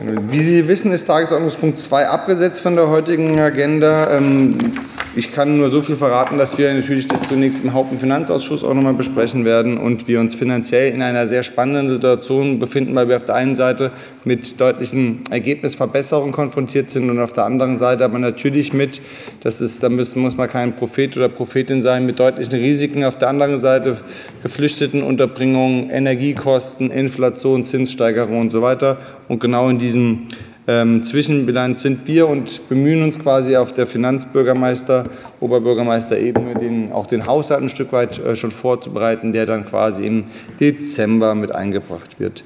Wie Sie wissen, ist Tagesordnungspunkt 2 abgesetzt von der heutigen Agenda. Ähm, ich kann nur so viel verraten, dass wir natürlich das zunächst im Haupt- und Finanzausschuss auch noch mal besprechen werden und wir uns finanziell in einer sehr spannenden Situation befinden, weil wir auf der einen Seite mit deutlichen Ergebnisverbesserungen konfrontiert sind und auf der anderen Seite aber natürlich mit, das ist, da müssen, muss man kein Prophet oder Prophetin sein, mit deutlichen Risiken auf der anderen Seite Geflüchtetenunterbringung, Energiekosten, Inflation, Zinssteigerung und so weiter. Und genau in diesem ähm, Zwischenbilanz sind wir und bemühen uns quasi auf der Finanzbürgermeister, Oberbürgermeister-Ebene den, auch den Haushalt ein Stück weit äh, schon vorzubereiten, der dann quasi im Dezember mit eingebracht wird.